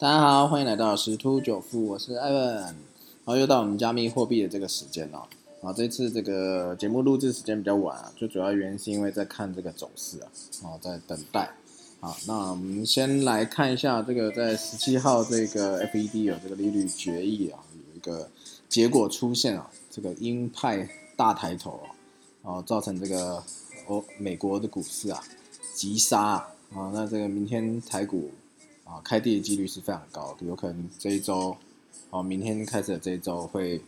大家好，欢迎来到十突九富，我是艾文。然后又到我们加密货币的这个时间了。啊，这次这个节目录制时间比较晚啊，最主要原因是因为在看这个走势啊，啊，在等待。好，那我们先来看一下这个在十七号这个 FED 有这个利率决议啊，有一个结果出现啊，这个鹰派大抬头啊，然后造成这个哦美国的股市啊急杀，啊，那这个明天台股。啊，开地的几率是非常高，有可能这一周，哦，明天开始的这一周会，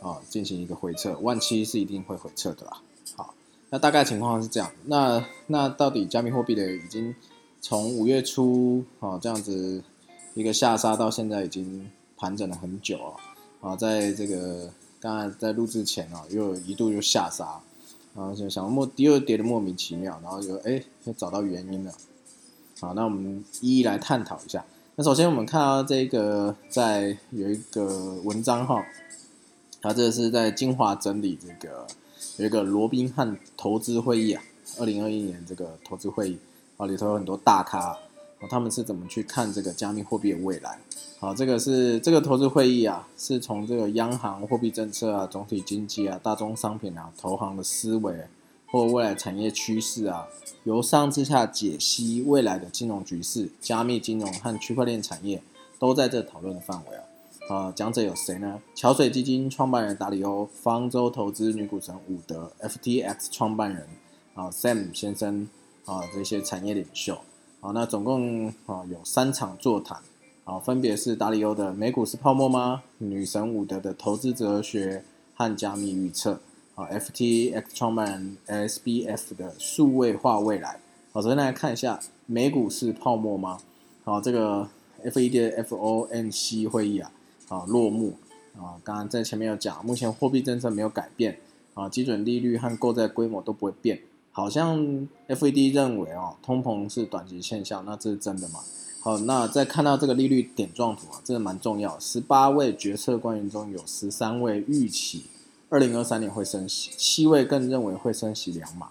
啊，进行一个回撤，万七是一定会回撤的啦。好，那大概情况是这样，那那到底加密货币的已经从五月初，啊，这样子一个下杀到现在已经盘整了很久啊，啊，在这个刚才在录制前啊，又一度又下杀，然后就想莫第二跌的莫名其妙，然后就哎，又找到原因了。好，那我们一一来探讨一下。那首先我们看到这个，在有一个文章哈，它这是在精华整理这个有一个罗宾汉投资会议啊，二零二一年这个投资会议啊里头有很多大咖，他们是怎么去看这个加密货币的未来？好，这个是这个投资会议啊，是从这个央行货币政策啊、总体经济啊、大宗商品啊、投行的思维。或未来产业趋势啊，由上至下解析未来的金融局势、加密金融和区块链产业，都在这讨论的范围啊。啊，讲者有谁呢？桥水基金创办人达里欧，方舟投资女股神伍德，FTX 创办人啊 Sam 先生啊，这些产业领袖啊，那总共啊有三场座谈啊，分别是达里欧的美股是泡沫吗？女神伍德的投资哲学和加密预测。啊，FTX 创办人 SBF 的数位化未来。好，首先来看一下美股是泡沫吗？好，这个 FED 的 FOMC 会议啊，啊落幕啊。刚刚在前面有讲，目前货币政策没有改变啊，基准利率和购债规模都不会变。好像 FED 认为哦，通膨是短期现象，那这是真的吗？好，那再看到这个利率点状图啊，这个蛮重要。十八位决策官员中有十三位预期。二零二三年会升息，七位更认为会升息两码，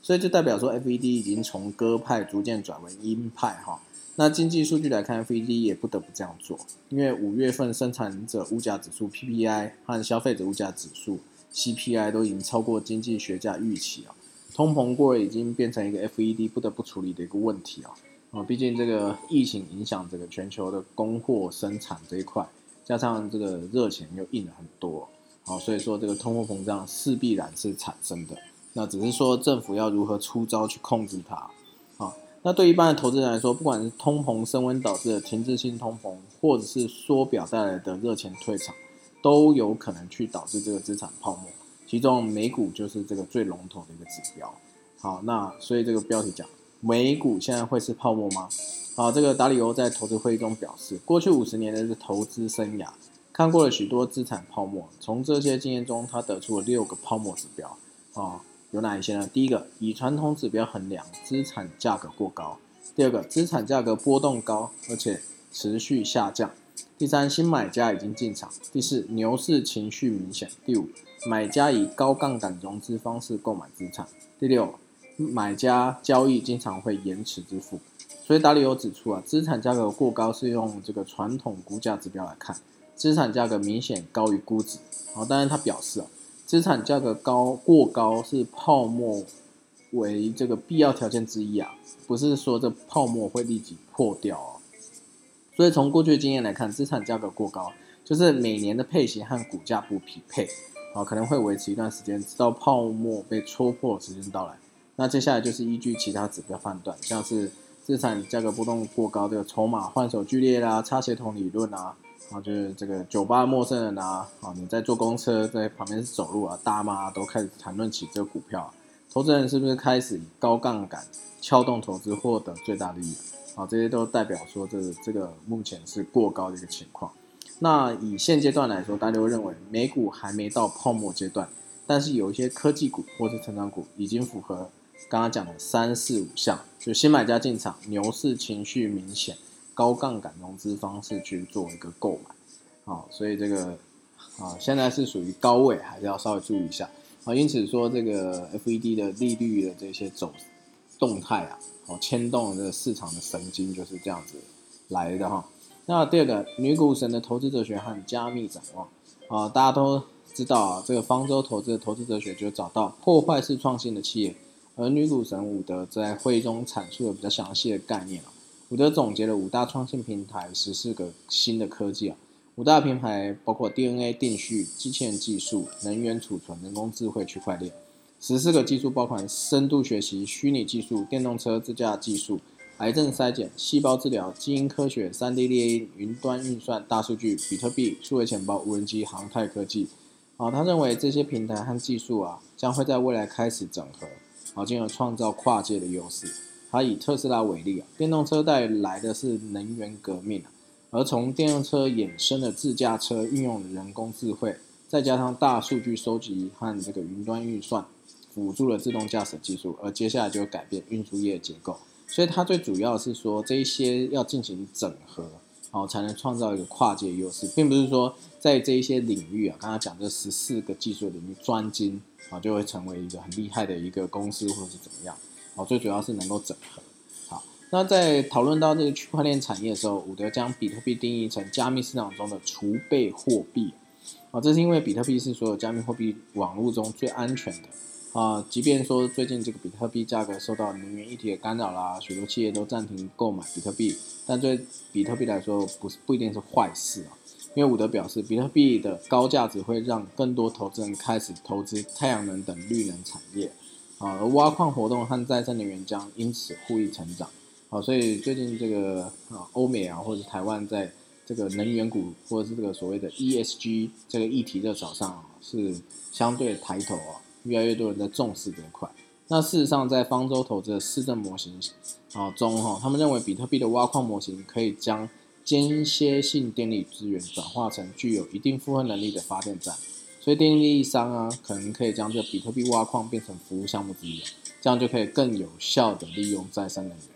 所以就代表说 FED 已经从鸽派逐渐转为鹰派哈。那经济数据来看，FED 也不得不这样做，因为五月份生产者物价指数 PPI 和消费者物价指数 CPI 都已经超过经济学家预期啊，通膨过已经变成一个 FED 不得不处理的一个问题啊啊，毕竟这个疫情影响这个全球的供货生产这一块，加上这个热钱又印了很多。好，所以说这个通货膨胀势必然是产生的，那只是说政府要如何出招去控制它。好，那对一般的投资人来说，不管是通膨升温导致的停滞性通膨，或者是缩表带来的热钱退场，都有可能去导致这个资产泡沫。其中美股就是这个最龙头的一个指标。好，那所以这个标题讲美股现在会是泡沫吗？好，这个达里欧在投资会议中表示，过去五十年的投资生涯。看过了许多资产泡沫，从这些经验中，他得出了六个泡沫指标。啊，有哪一些呢？第一个，以传统指标衡量，资产价格过高；第二个，资产价格波动高，而且持续下降；第三，新买家已经进场；第四，牛市情绪明显；第五，买家以高杠杆融资方式购买资产；第六，买家交易经常会延迟支付。所以达里欧指出啊，资产价格过高是用这个传统估价指标来看。资产价格明显高于估值，好，当然他表示啊，资产价格高过高是泡沫为这个必要条件之一啊，不是说这泡沫会立即破掉哦。所以从过去的经验来看，资产价格过高就是每年的配型和股价不匹配，啊，可能会维持一段时间，直到泡沫被戳破时间到来。那接下来就是依据其他指标判断，像是资产价格波动过高，这个筹码换手剧烈啦，差协同理论啊。啊，就是这个酒吧陌生人啊，啊，你在坐公车，在旁边是走路啊，大妈都开始谈论起这个股票，投资人是不是开始以高杠杆撬动投资，获得最大利益？啊，这些都代表说这这个目前是过高的一个情况。那以现阶段来说，大家都认为美股还没到泡沫阶段，但是有一些科技股或是成长股已经符合刚刚讲的三四五项，就新买家进场，牛市情绪明显。高杠杆融资方式去做一个购买，好，所以这个啊现在是属于高位，还是要稍微注意一下啊。因此说这个 FED 的利率的这些走动态啊，哦牵动了这个市场的神经就是这样子来的哈。那第二个，女股神的投资哲学和加密展望啊，大家都知道啊，这个方舟投资的投资哲学就找到破坏式创新的企业，而女股神伍德在会议中阐述了比较详细的概念啊。伍德总结了五大创新平台，十四个新的科技啊。五大平台包括 DNA 定序、机器人技术、能源储存、人工智慧、区块链。十四个技术包含深度学习、虚拟技术、电动车自驾技术。癌症筛检、细胞治疗、基因科学、3D 列印、云端运算、大数据、比特币、数位钱包、无人机、航太科技。啊，他认为这些平台和技术啊，将会在未来开始整合，啊，进而创造跨界的优势。它以特斯拉为例啊，电动车带来的是能源革命啊，而从电动车衍生的自驾车，运用人工智慧，再加上大数据收集和这个云端运算，辅助了自动驾驶技术，而接下来就改变运输业结构。所以它最主要是说这一些要进行整合，好才能创造一个跨界优势，并不是说在这一些领域啊，刚刚讲这十四个技术领域专精啊，就会成为一个很厉害的一个公司或者是怎么样，好，最主要是能够整合。好，那在讨论到这个区块链产业的时候，伍德将比特币定义成加密市场中的储备货币，啊，这是因为比特币是所有加密货币网络中最安全的。啊，即便说最近这个比特币价格受到能源议题的干扰啦，许多企业都暂停购买比特币，但对比特币来说不是不一定是坏事啊。因为伍德表示，比特币的高价值会让更多投资人开始投资太阳能等绿能产业，啊，而挖矿活动和再生能源将因此互益成长。好，所以最近这个啊，欧美啊，或者是台湾在这个能源股或者是这个所谓的 ESG 这个议题热潮上啊，是相对抬头啊。越来越多人在重视这一块。那事实上，在方舟投资的市政模型啊中哈，他们认为比特币的挖矿模型可以将间歇性电力资源转化成具有一定负荷能力的发电站，所以电力商啊，可能可以将这比特币挖矿变成服务项目之一，这样就可以更有效的利用再生能源。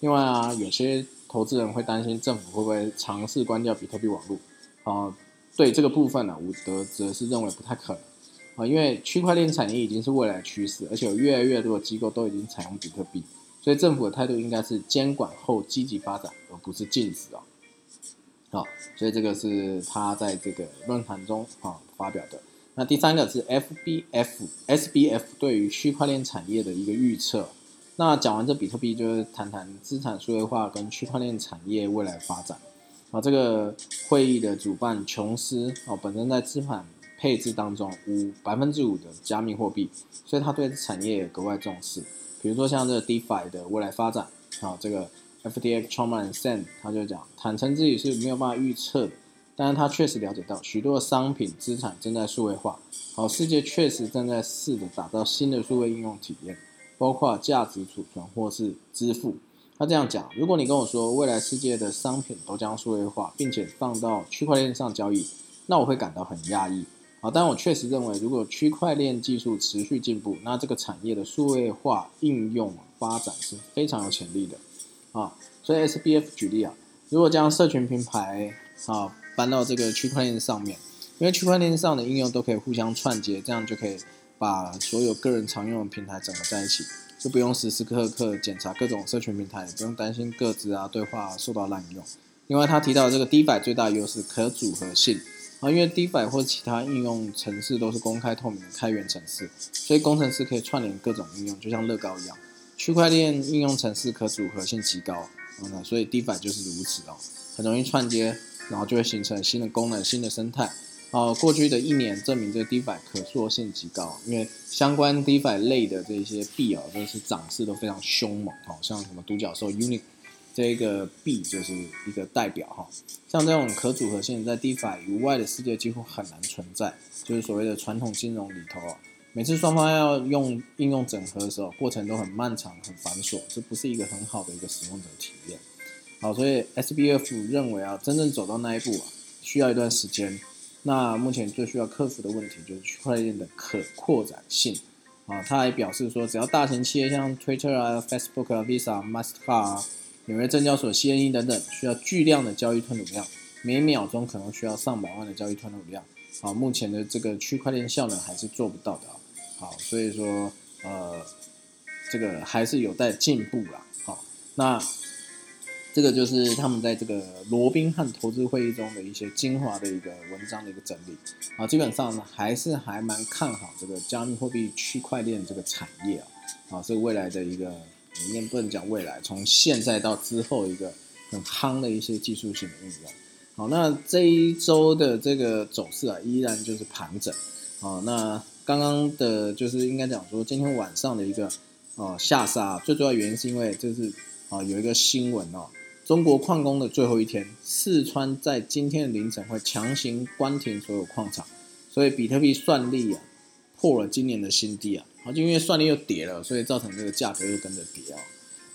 另外啊，有些投资人会担心政府会不会尝试关掉比特币网络啊？对这个部分呢，伍德则是认为不太可能。啊，因为区块链产业已经是未来趋势，而且有越来越多的机构都已经采用比特币，所以政府的态度应该是监管后积极发展，而不是禁止啊。好，所以这个是他在这个论坛中啊发表的。那第三个是 FBF SBF 对于区块链产业的一个预测。那讲完这比特币，就是谈谈资产数位化跟区块链产业未来发展。啊，这个会议的主办琼斯哦，本身在资产。配置当中五百分之五的加密货币，所以他对产业格外重视。比如说像这个 DeFi 的未来发展，啊，这个 FTX 创办人 Sam 他就讲，坦诚自己是没有办法预测的，但是他确实了解到许多商品资产正在数位化，好，世界确实正在试着打造新的数位应用体验，包括价值储存或是支付。他这样讲，如果你跟我说未来世界的商品都将数位化，并且放到区块链上交易，那我会感到很压抑。啊，但我确实认为，如果区块链技术持续进步，那这个产业的数位化应用发展是非常有潜力的。啊，所以 SBF 举例啊，如果将社群平台啊搬到这个区块链上面，因为区块链上的应用都可以互相串接，这样就可以把所有个人常用的平台整合在一起，就不用时时刻刻检查各种社群平台，也不用担心各自啊对话受到滥用。另外，他提到这个 D 币最大优势可组合性。因为 DeFi 或其他应用程式都是公开透明的开源程式，所以工程师可以串联各种应用，就像乐高一样。区块链应用程式可组合性极高，嗯，所以 DeFi 就是如此哦，很容易串接，然后就会形成新的功能、新的生态。啊，过去的一年证明这个 DeFi 可塑性极高，因为相关 DeFi 类的这些币啊，都是涨势都非常凶猛，哦，像什么独角兽 Uni。这一个币就是一个代表哈，像这种可组合性在 DeFi 以外的世界几乎很难存在，就是所谓的传统金融里头啊，每次双方要用应用整合的时候，过程都很漫长、很繁琐，这不是一个很好的一个使用者体验。好，所以 SBF 认为啊，真正走到那一步啊，需要一段时间。那目前最需要克服的问题就是区块链的可扩展性啊。他还表示说，只要大型企业像 Twitter 啊、Facebook 啊、Visa、Mastercard 啊。纽约证交所、CNE 等等需要巨量的交易吞吐量，每秒钟可能需要上百万的交易吞吐量。好，目前的这个区块链效能还是做不到的。好，所以说呃，这个还是有待进步啦。好，那这个就是他们在这个罗宾汉投资会议中的一些精华的一个文章的一个整理啊，基本上呢还是还蛮看好这个加密货币区块链这个产业啊，啊是未来的一个，里面不能讲未来，从现在到之后一个很夯的一些技术性的应用。好，那这一周的这个走势啊，依然就是盘整。好，那刚刚的就是应该讲说，今天晚上的一个哦下杀，最主要原因是因为就是啊有一个新闻哦。中国矿工的最后一天，四川在今天的凌晨会强行关停所有矿场，所以比特币算力啊破了今年的新低啊，啊，就因为算力又跌了，所以造成这个价格又跟着跌啊，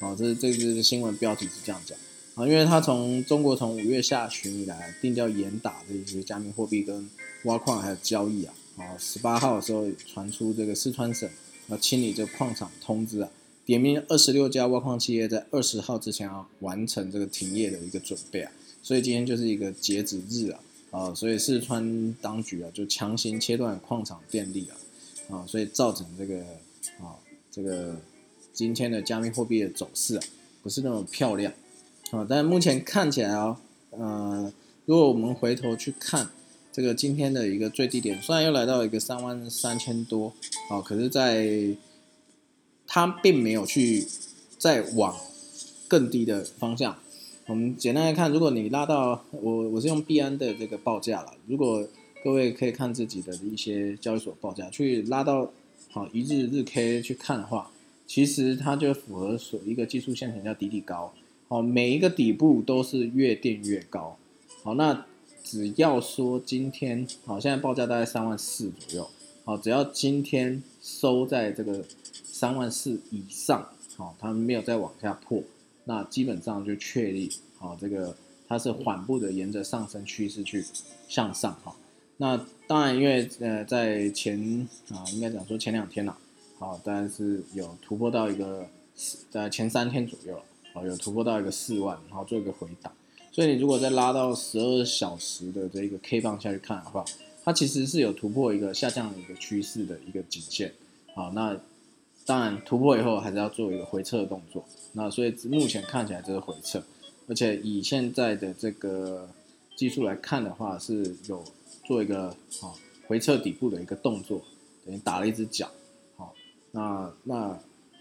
好，这这个新闻标题是这样讲。啊，因为它从中国从五月下旬以来定调严打这些加密货币跟挖矿还有交易啊，啊，十八号的时候传出这个四川省要清理这个矿场通知啊。点名二十六家挖矿企业在二十号之前要完成这个停业的一个准备啊，所以今天就是一个截止日啊，啊，所以四川当局啊就强行切断矿场电力啊，啊，所以造成这个啊这个今天的加密货币的走势啊不是那么漂亮啊，但目前看起来啊，呃，如果我们回头去看这个今天的一个最低点，虽然又来到一个三万三千多啊，可是，在它并没有去再往更低的方向。我们简单来看，如果你拉到我我是用币安的这个报价了。如果各位可以看自己的一些交易所报价，去拉到好一日日 K 去看的话，其实它就符合所一个技术线型叫底底高。好，每一个底部都是越垫越高。好，那只要说今天好，现在报价大概三万四左右。好，只要今天收在这个。三万四以上，好，它没有再往下破，那基本上就确立，好，这个它是缓步的沿着上升趋势去向上，哈。那当然，因为呃，在前啊，应该讲说前两天了，好，当然是有突破到一个在前三天左右，啊，有突破到一个四万，然后做一个回档，所以你如果再拉到十二小时的这个 K 棒下去看的话，它其实是有突破一个下降的一个趋势的一个颈线，好，那。当然突破以后还是要做一个回撤的动作，那所以目前看起来这是回撤，而且以现在的这个技术来看的话，是有做一个啊回撤底部的一个动作，等于打了一只脚，好，那那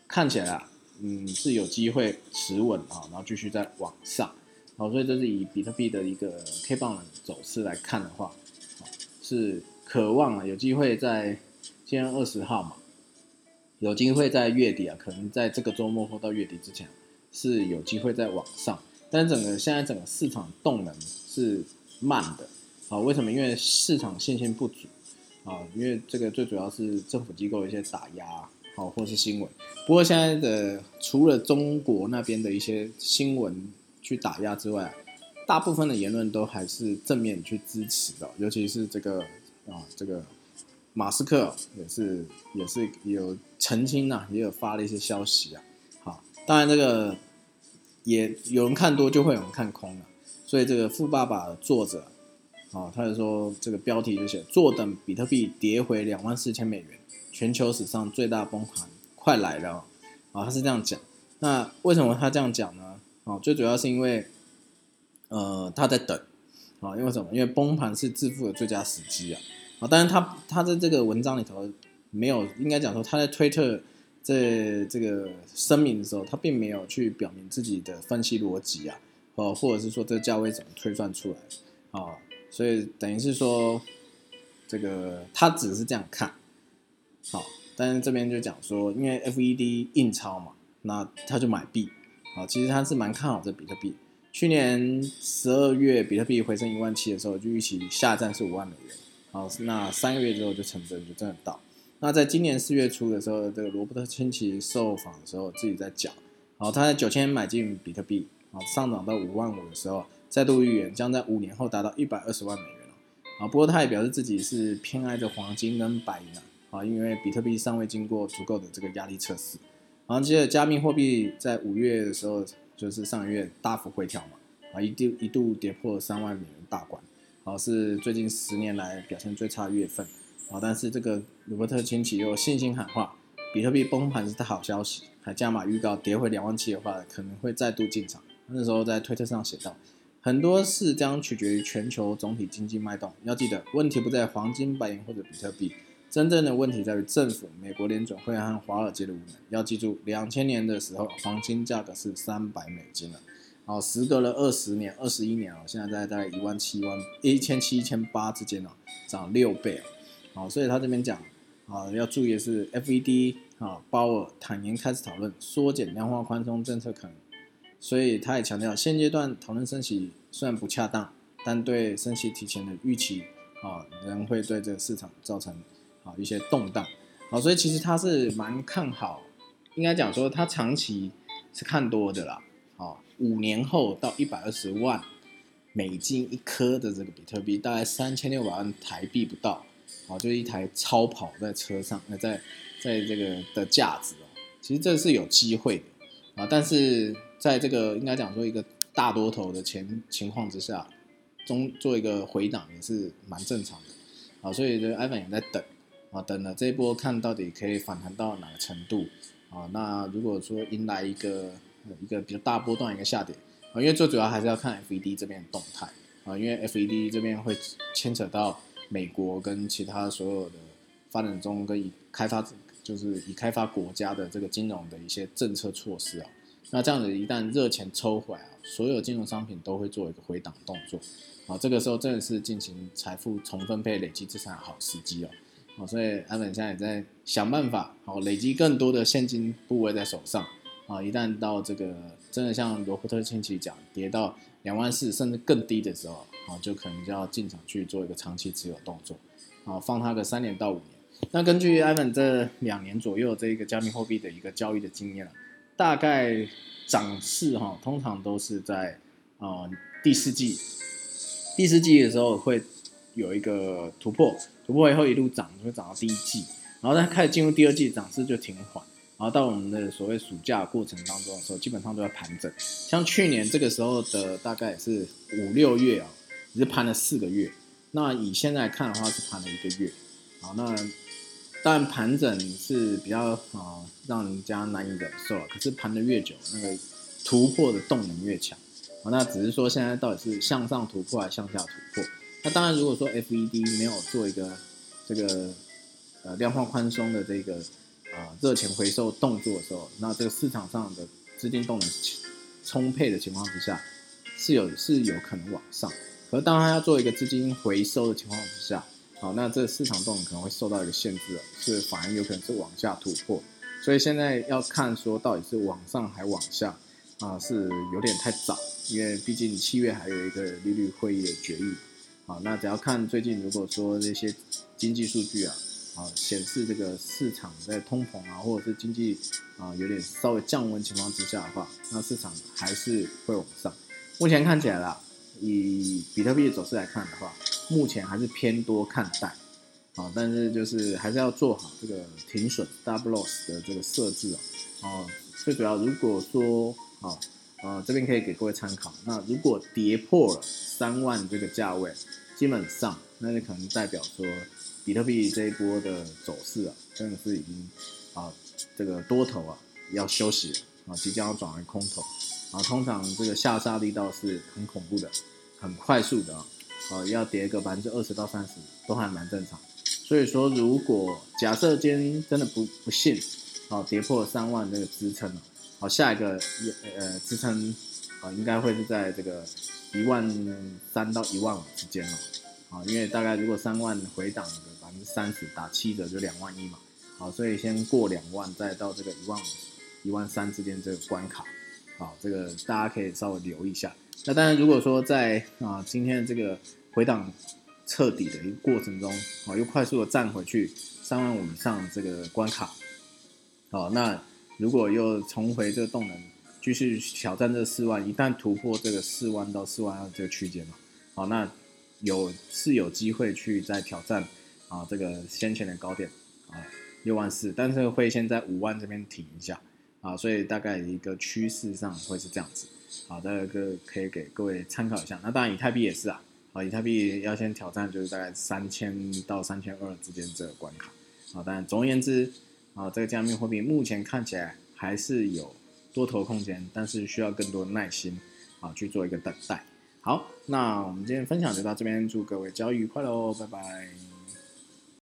看起来啊，嗯是有机会持稳啊，然后继续再往上，好，所以这是以比特币的一个 K 棒的走势来看的话，是渴望啊有机会在今天二十号嘛。有机会在月底啊，可能在这个周末或到月底之前，是有机会在往上。但整个现在整个市场动能是慢的，啊，为什么？因为市场信心不足，啊，因为这个最主要是政府机构一些打压，好，或是新闻。不过现在的除了中国那边的一些新闻去打压之外，大部分的言论都还是正面去支持的，尤其是这个啊，这个。马斯克也是也是有澄清呐，也有发了一些消息啊。好，当然这个也有人看多，就会有人看空了。所以这个富爸爸的作者啊，他就说这个标题就写“坐等比特币跌回两万四千美元，全球史上最大崩盘快来了”。啊，他是这样讲。那为什么他这样讲呢？啊，最主要是因为呃他在等啊，因为什么？因为崩盘是致富的最佳时机啊。啊，当然他他在这个文章里头没有，应该讲说他在推特这这个声明的时候，他并没有去表明自己的分析逻辑啊，哦，或者是说这价位怎么推算出来啊，所以等于是说这个他只是这样看，好，但是这边就讲说，因为 FED 印钞嘛，那他就买币，啊，其实他是蛮看好这比特币，去年十二月比特币回升一万七的时候，就预期下站是五万美元。好，那三个月之后就成真，就真的到。那在今年四月初的时候，这个罗伯特清崎受访的时候，自己在讲，好，他在九千买进比特币，好，上涨到五万五的时候，再度预言将在五年后达到一百二十万美元。啊，不过他也表示自己是偏爱着黄金跟白银啊，因为比特币尚未经过足够的这个压力测试。然后接着加密货币在五月的时候，就是上个月大幅回调嘛，啊，一度一度跌破三万美元大关。啊是最近十年来表现最差的月份，啊，但是这个鲁伯特清崎又信心喊话，比特币崩盘是好消息，还加码预告跌回两万七的话可能会再度进场，那时候在推特上写道，很多事将取决于全球总体经济脉动。要记得，问题不在黄金、白银或者比特币，真正的问题在于政府、美国联准会和华尔街的无能。要记住，两千年的时候，黄金价格是三百美金了。好，时隔了二十年、二十一年啊，现在在大概一万七万一千七一千八之间哦，涨六倍啊。好，所以他这边讲啊，要注意的是，FED 啊，鲍尔坦言开始讨论缩减量化宽松政策可能，所以他也强调，现阶段讨论升息虽然不恰当，但对升息提前的预期啊，仍会对这个市场造成啊一些动荡。好，所以其实他是蛮看好，应该讲说他长期是看多的啦。好。五年后到一百二十万美金一颗的这个比特币，大概三千六百万台币不到，啊，就是一台超跑在车上，那在在这个的价值哦，其实这是有机会的啊，但是在这个应该讲说一个大多头的前情况之下，中做一个回档也是蛮正常的。啊，所以这个 iPhone 也在等。啊，等了这一波看到底可以反弹到哪个程度啊，那如果说迎来一个。一个比较大波段一个下跌啊，因为最主要还是要看 FED 这边的动态啊，因为 FED 这边会牵扯到美国跟其他所有的发展中跟已开发就是已开发国家的这个金融的一些政策措施啊，那这样子一旦热钱抽回来啊，所有金融商品都会做一个回档动作啊，这个时候真的是进行财富重分配、累积资产的好时机哦，啊，所以安本现在也在想办法好累积更多的现金部位在手上。啊，一旦到这个真的像罗伯特清崎讲，跌到两万四甚至更低的时候，啊，就可能就要进场去做一个长期持有动作，啊，放它个三年到五年。那根据 Ivan 这两年左右这个加密货币的一个交易的经验，大概涨势哈，通常都是在啊第四季，第四季的时候会有一个突破，突破以后一路涨，就会涨到第一季，然后再开始进入第二季，涨势就停缓。然后到我们的所谓暑假过程当中的时候，基本上都在盘整。像去年这个时候的大概是五六月啊，只是盘了四个月。那以现在看的话，是盘了一个月。好，那但盘整是比较啊让人家难以忍受。可是盘的越久，那个突破的动能越强。啊，那只是说现在到底是向上突破还是向下突破？那当然，如果说 FED 没有做一个这个呃量化宽松的这个。啊，热钱回收动作的时候，那这个市场上的资金动能充沛的情况之下，是有是有可能往上。可是当它要做一个资金回收的情况之下，好，那这市场动能可能会受到一个限制了，是反而有可能是往下突破。所以现在要看说到底是往上还往下啊，是有点太早，因为毕竟七月还有一个利率会议的决议。好，那只要看最近如果说这些经济数据啊。啊，显示这个市场在通膨啊，或者是经济啊有点稍微降温情况之下的话，那市场还是会往上。目前看起来啦，以比特币的走势来看的话，目前还是偏多看待。啊，但是就是还是要做好这个停损 double loss 的这个设置哦。哦，最主要如果说啊，呃，这边可以给各位参考。那如果跌破了三万这个价位，基本上那就可能代表说。比特币这一波的走势啊，真的是已经啊，这个多头啊要休息了啊，即将要转为空头啊。通常这个下杀力道是很恐怖的，很快速的啊，啊要跌个百分之二十到三十都还蛮正常。所以说，如果假设今天真的不不幸啊跌破三万这个支撑了，好下一个呃支撑啊应该会是在这个一万三到一万五之间了啊，因为大概如果三万回档。百分之三十打七折就两万一嘛，好，所以先过两万，再到这个一万五、一万三之间这个关卡，好，这个大家可以稍微留意一下。那当然，如果说在啊今天的这个回档彻底的一个过程中，啊又快速的站回去三万五以上这个关卡，好，那如果又重回这个动能，继续挑战这四万，一旦突破这个四万到四万二这个区间嘛，好，那有是有机会去再挑战。啊，这个先前的高点啊，六万四，但是会先在五万这边停一下啊，所以大概一个趋势上会是这样子。好的，个可以给各位参考一下。那当然，以太币也是啊，好，以太币要先挑战就是大概三千到三千二之间这个关卡。啊，当然，总而言之，啊，这个加密货币目前看起来还是有多头空间，但是需要更多耐心。啊去做一个等待。好，那我们今天分享就到这边，祝各位交易愉快喽，拜拜。